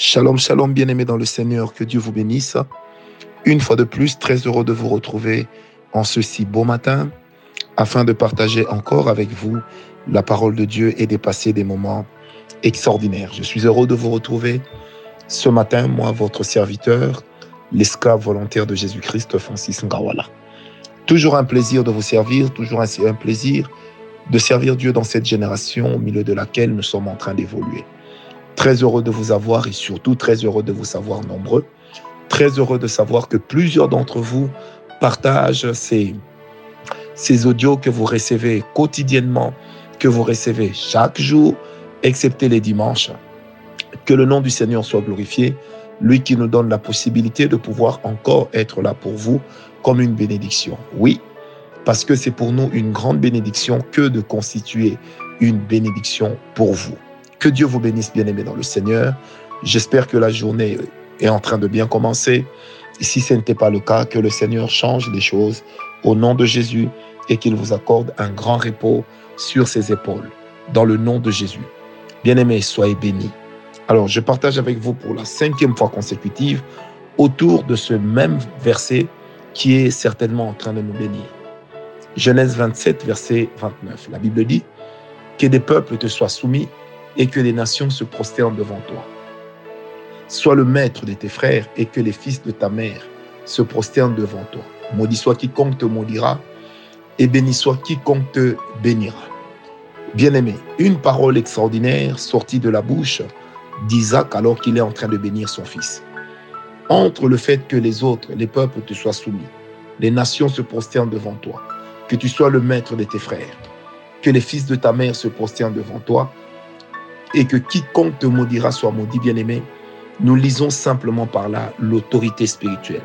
Shalom, shalom, bien-aimés dans le Seigneur, que Dieu vous bénisse. Une fois de plus, très heureux de vous retrouver en ce si beau matin, afin de partager encore avec vous la parole de Dieu et de passer des moments extraordinaires. Je suis heureux de vous retrouver ce matin, moi, votre serviteur, l'esclave volontaire de Jésus-Christ, Francis Ngawala. Toujours un plaisir de vous servir, toujours un plaisir de servir Dieu dans cette génération au milieu de laquelle nous sommes en train d'évoluer. Très heureux de vous avoir et surtout très heureux de vous savoir nombreux. Très heureux de savoir que plusieurs d'entre vous partagent ces, ces audios que vous recevez quotidiennement, que vous recevez chaque jour, excepté les dimanches. Que le nom du Seigneur soit glorifié, lui qui nous donne la possibilité de pouvoir encore être là pour vous comme une bénédiction. Oui, parce que c'est pour nous une grande bénédiction que de constituer une bénédiction pour vous. Que Dieu vous bénisse, bien-aimés dans le Seigneur. J'espère que la journée est en train de bien commencer. Si ce n'était pas le cas, que le Seigneur change les choses au nom de Jésus et qu'il vous accorde un grand repos sur ses épaules, dans le nom de Jésus. Bien-aimés, soyez bénis. Alors, je partage avec vous pour la cinquième fois consécutive autour de ce même verset qui est certainement en train de nous bénir. Genèse 27, verset 29. La Bible dit, que des peuples te soient soumis et que les nations se prosternent devant toi. Sois le maître de tes frères et que les fils de ta mère se prosternent devant toi. Maudit soit quiconque te maudira et béni soit quiconque te bénira. Bien-aimé, une parole extraordinaire sortie de la bouche d'Isaac alors qu'il est en train de bénir son fils. Entre le fait que les autres, les peuples te soient soumis, les nations se prosternent devant toi, que tu sois le maître de tes frères, que les fils de ta mère se prosternent devant toi, et que quiconque te maudira soit maudit, bien-aimé, nous lisons simplement par là l'autorité spirituelle.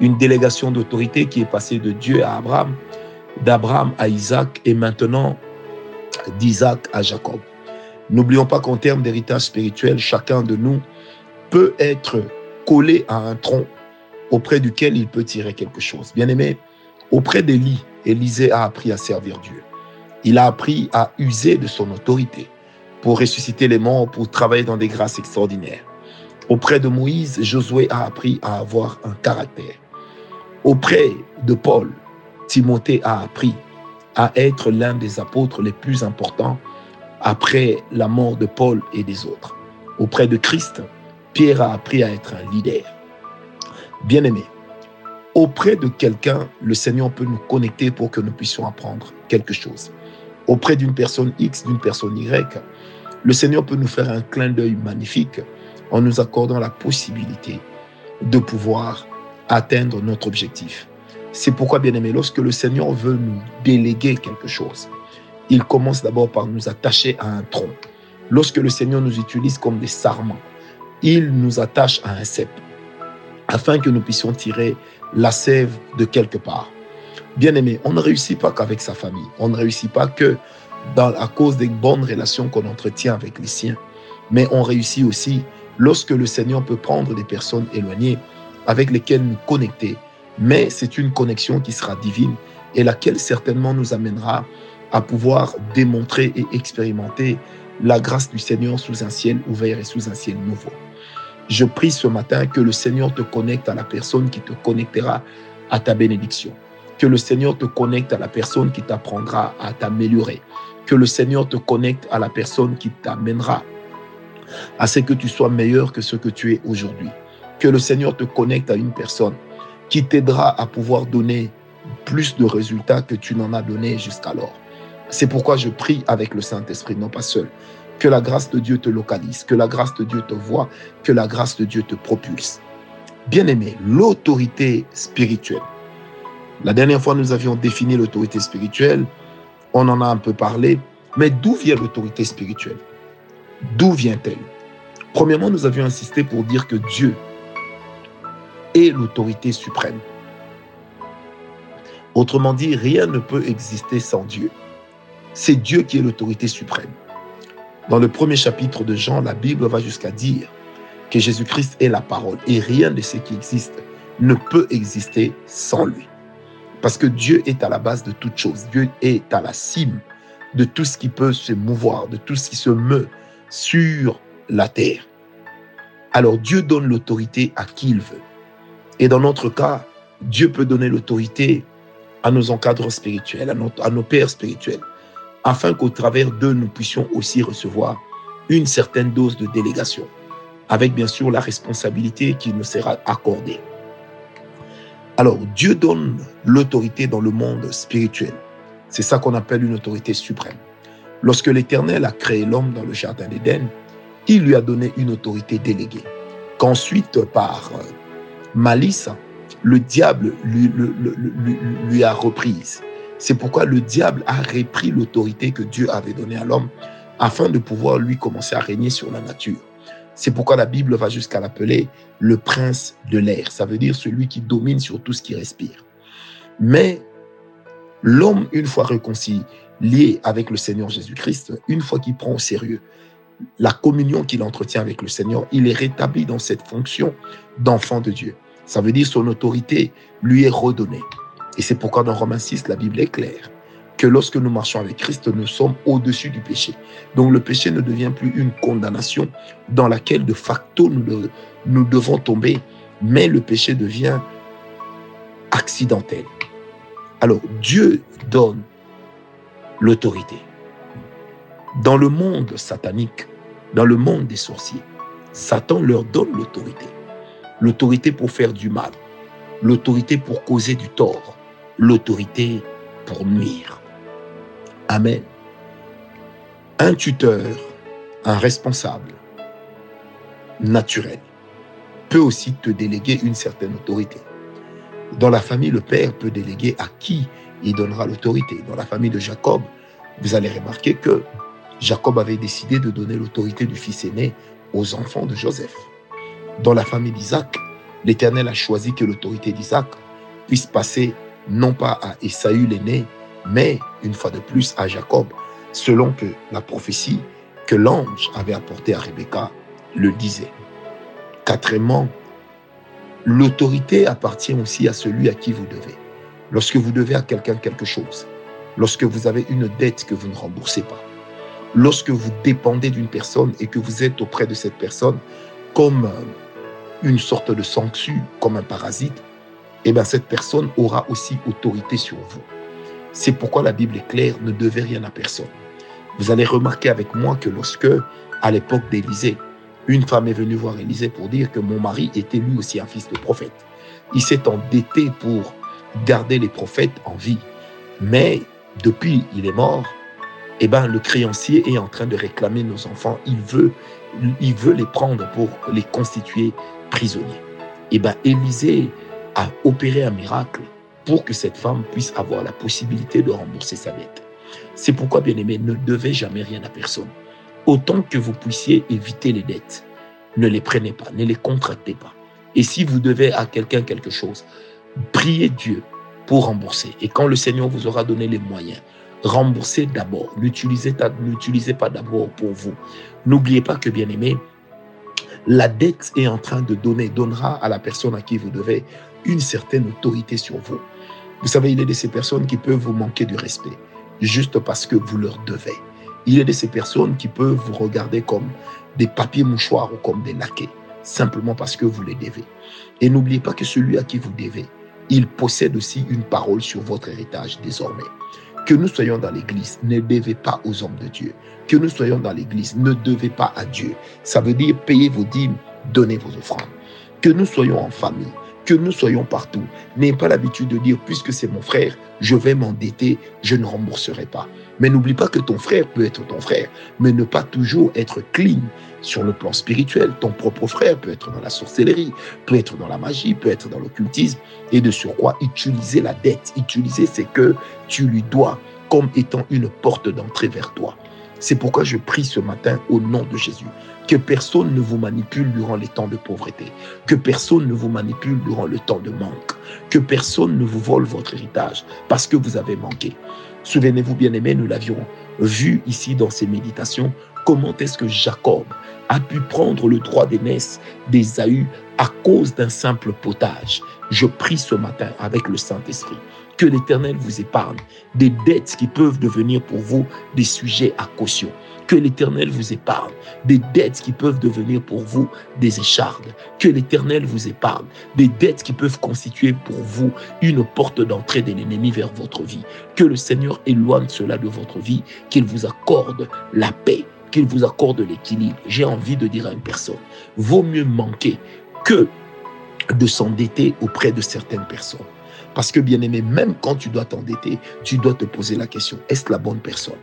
Une délégation d'autorité qui est passée de Dieu à Abraham, d'Abraham à Isaac et maintenant d'Isaac à Jacob. N'oublions pas qu'en termes d'héritage spirituel, chacun de nous peut être collé à un tronc auprès duquel il peut tirer quelque chose. Bien-aimé, auprès d'Élie, Élisée a appris à servir Dieu. Il a appris à user de son autorité pour ressusciter les morts, pour travailler dans des grâces extraordinaires. Auprès de Moïse, Josué a appris à avoir un caractère. Auprès de Paul, Timothée a appris à être l'un des apôtres les plus importants après la mort de Paul et des autres. Auprès de Christ, Pierre a appris à être un leader. Bien-aimé, auprès de quelqu'un, le Seigneur peut nous connecter pour que nous puissions apprendre quelque chose. Auprès d'une personne X, d'une personne Y, le Seigneur peut nous faire un clin d'œil magnifique en nous accordant la possibilité de pouvoir atteindre notre objectif. C'est pourquoi, bien aimé, lorsque le Seigneur veut nous déléguer quelque chose, il commence d'abord par nous attacher à un tronc. Lorsque le Seigneur nous utilise comme des sarments, il nous attache à un cep afin que nous puissions tirer la sève de quelque part. Bien aimé, on ne réussit pas qu'avec sa famille. On ne réussit pas que à cause des bonnes relations qu'on entretient avec les siens. Mais on réussit aussi lorsque le Seigneur peut prendre des personnes éloignées avec lesquelles nous connecter. Mais c'est une connexion qui sera divine et laquelle certainement nous amènera à pouvoir démontrer et expérimenter la grâce du Seigneur sous un ciel ouvert et sous un ciel nouveau. Je prie ce matin que le Seigneur te connecte à la personne qui te connectera à ta bénédiction. Que le Seigneur te connecte à la personne qui t'apprendra à t'améliorer que le Seigneur te connecte à la personne qui t'amènera à ce que tu sois meilleur que ce que tu es aujourd'hui. Que le Seigneur te connecte à une personne qui t'aidera à pouvoir donner plus de résultats que tu n'en as donné jusqu'alors. C'est pourquoi je prie avec le Saint-Esprit, non pas seul. Que la grâce de Dieu te localise, que la grâce de Dieu te voit, que la grâce de Dieu te propulse. Bien-aimé, l'autorité spirituelle. La dernière fois, nous avions défini l'autorité spirituelle on en a un peu parlé, mais d'où vient l'autorité spirituelle? D'où vient-elle? Premièrement, nous avions insisté pour dire que Dieu est l'autorité suprême. Autrement dit, rien ne peut exister sans Dieu. C'est Dieu qui est l'autorité suprême. Dans le premier chapitre de Jean, la Bible va jusqu'à dire que Jésus-Christ est la parole et rien de ce qui existe ne peut exister sans lui. Parce que Dieu est à la base de toute chose. Dieu est à la cime de tout ce qui peut se mouvoir, de tout ce qui se meut sur la terre. alors Dieu donne l'autorité à qui il veut. Et dans notre cas, Dieu peut donner l'autorité à nos encadreurs spirituels, à, nos pères spirituels, afin qu'au travers d'eux, nous puissions aussi recevoir une certaine dose de délégation, avec bien sûr la responsabilité qui nous sera accordée. Alors, Dieu donne l'autorité dans le monde spirituel. C'est ça qu'on appelle une autorité suprême. Lorsque l'Éternel a créé l'homme dans le Jardin d'Éden, il lui a donné une autorité déléguée, qu'ensuite, par euh, malice, le diable lui, lui, a reprise. C'est pourquoi le diable a repris l'autorité que Dieu avait donnée à l'homme afin de pouvoir lui commencer à régner sur la nature. C'est pourquoi la Bible va jusqu'à l'appeler le prince de l'air. Ça veut dire celui qui domine sur tout ce qui respire. Mais l'homme, une fois réconcilié avec le Seigneur Jésus-Christ, une fois qu'il prend au sérieux la communion qu'il entretient avec le Seigneur, il est rétabli dans cette fonction d'enfant de Dieu. Ça veut dire son autorité lui est redonnée. Et c'est pourquoi dans Romains 6, la Bible est claire que lorsque nous marchons avec Christ, nous sommes au-dessus du péché. Donc le péché ne devient plus une condamnation dans laquelle de facto nous, nous devons tomber, mais le péché devient accidentel. Alors Dieu donne l'autorité. Dans le monde satanique, dans le monde des sorciers, Satan leur donne l'autorité l'autorité pour faire du mal, l'autorité pour causer du tort, l'autorité pour nuire. Amen. Un tuteur, un responsable naturel peut aussi te déléguer une certaine autorité. Dans la famille, le père peut déléguer à qui il donnera l'autorité. Dans la famille de Jacob, vous allez remarquer que Jacob avait décidé de donner l'autorité du fils aîné aux enfants de Joseph. Dans la famille d'Isaac, l'Éternel a choisi que l'autorité d'Isaac puisse passer non pas à Esaü l'aîné, mais une fois de plus à Jacob, selon que la prophétie que l'ange avait apportée à Rebecca le disait. Quatrièmement, l'autorité appartient aussi à celui à qui vous devez. Lorsque vous devez à quelqu'un quelque chose, lorsque vous avez une dette que vous ne remboursez pas, lorsque vous dépendez d'une personne et que vous êtes auprès de cette personne comme une sorte de sanction comme un parasite, eh bien cette personne aura aussi autorité sur vous. C'est pourquoi la Bible est claire, ne devez rien à personne. Vous allez remarquer avec moi que lorsque, à l'époque d'Élisée, une femme est venue voir Élisée pour dire que mon mari était lui aussi un fils de prophète. Il s'est endetté pour garder les prophètes en vie. Mais depuis il est mort, eh ben, le créancier est en train de réclamer nos enfants. Il veut, il veut les prendre pour les constituer prisonnier. Et eh bien, Élisée a opéré un miracle pour que cette femme puisse avoir la possibilité de rembourser sa dette. C'est pourquoi, bien aimé, ne devez jamais rien à personne. Autant que vous puissiez éviter les dettes, ne les prenez pas, ne les contractez pas. Et si vous devez à quelqu'un quelque chose, priez Dieu pour rembourser. Et quand le Seigneur vous aura donné les moyens, remboursez d'abord. N'utilisez pas d'abord pour vous. N'oubliez pas que, bien aimé, la dette est en train de donner, donnera à la personne à qui vous devez une certaine autorité sur vous. Vous savez, il est de ces personnes qui peuvent vous manquer du respect, juste parce que vous leur devez. Il est de ces personnes qui peuvent vous regarder comme des papiers mouchoirs ou comme des laquais, simplement parce que vous les devez. Et n'oubliez pas que celui à qui vous devez, il possède aussi une parole sur votre héritage désormais. Que nous soyons dans l'église, ne devez pas aux hommes de Dieu. Que nous soyons dans l'église, ne devez pas à Dieu. Ça veut dire payer vos dîmes, donner vos offrandes. Que nous soyons en famille, que nous soyons partout. N'ayez pas l'habitude de dire, puisque c'est mon frère, je vais m'endetter, je ne rembourserai pas. Mais n'oublie pas que ton frère peut être ton frère, mais ne pas toujours être clean sur le plan spirituel. Ton propre frère peut être dans la sorcellerie, peut être dans la magie, peut être dans l'occultisme, et de surcroît, utiliser la dette, utiliser ce que tu lui dois comme étant une porte d'entrée vers toi. C'est pourquoi je prie ce matin au nom de Jésus. Que personne ne vous manipule durant les temps de pauvreté. Que personne ne vous manipule durant le temps de manque. Que personne ne vous vole votre héritage parce que vous avez manqué. Souvenez-vous, bien aimés, nous l'avions vu ici dans ces méditations, comment est-ce que Jacob a pu prendre le droit d'aînesse d'Ésaü à cause d'un simple potage. Je prie ce matin avec le Saint-Esprit Que l'Éternel vous épargne des dettes qui peuvent devenir pour vous des sujets à caution. Que l'Éternel vous épargne des dettes qui peuvent devenir pour vous des échardes. Que l'Éternel vous épargne des dettes qui peuvent constituer pour vous une porte d'entrée de l'ennemi vers votre vie. Que le Seigneur éloigne cela de votre vie, qu'il vous accorde la paix, qu'il vous accorde l'équilibre. J'ai envie de dire à une personne, vaut mieux manquer que de s'endetter auprès de certaines personnes. Parce que bien aimé, même quand tu dois t'endetter, tu dois te poser la question, est-ce la bonne personne?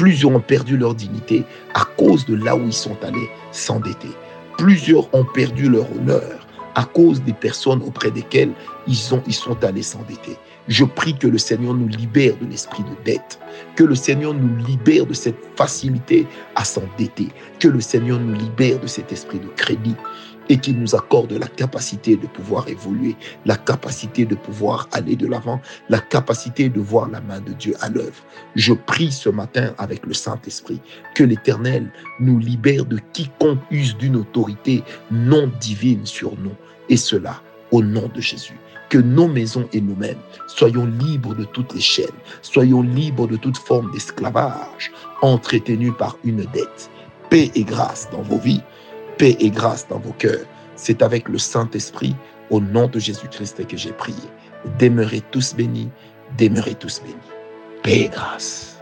Plusieurs ont perdu leur dignité à cause de là où ils sont allés s'endetter. Plusieurs ont perdu leur honneur à cause des personnes auprès desquelles ils, ont, sont allés s'endetter. Je prie que le Seigneur nous libère de l'esprit de dette, que le Seigneur nous libère de cette facilité à s'endetter, que le Seigneur nous libère de cet esprit de crédit, et qu'il nous accorde la capacité de pouvoir évoluer, la capacité de pouvoir aller de l'avant, la capacité de voir la main de Dieu à l'œuvre. Je prie ce matin avec le Saint-Esprit que l'Éternel nous libère de quiconque use d'une autorité non divine sur nous, et cela au nom de Jésus que nos maisons et nous-mêmes soyons libres de toutes les chaînes, soyons libres de toute forme d'esclavage, entretenus par une dette. Paix et grâce dans vos vies paix et grâce dans vos cœurs. C'est avec le Saint-Esprit, au nom de Jésus-Christ, que j'ai prié. Demeurez tous bénis, demeurez tous bénis. Paix et grâce.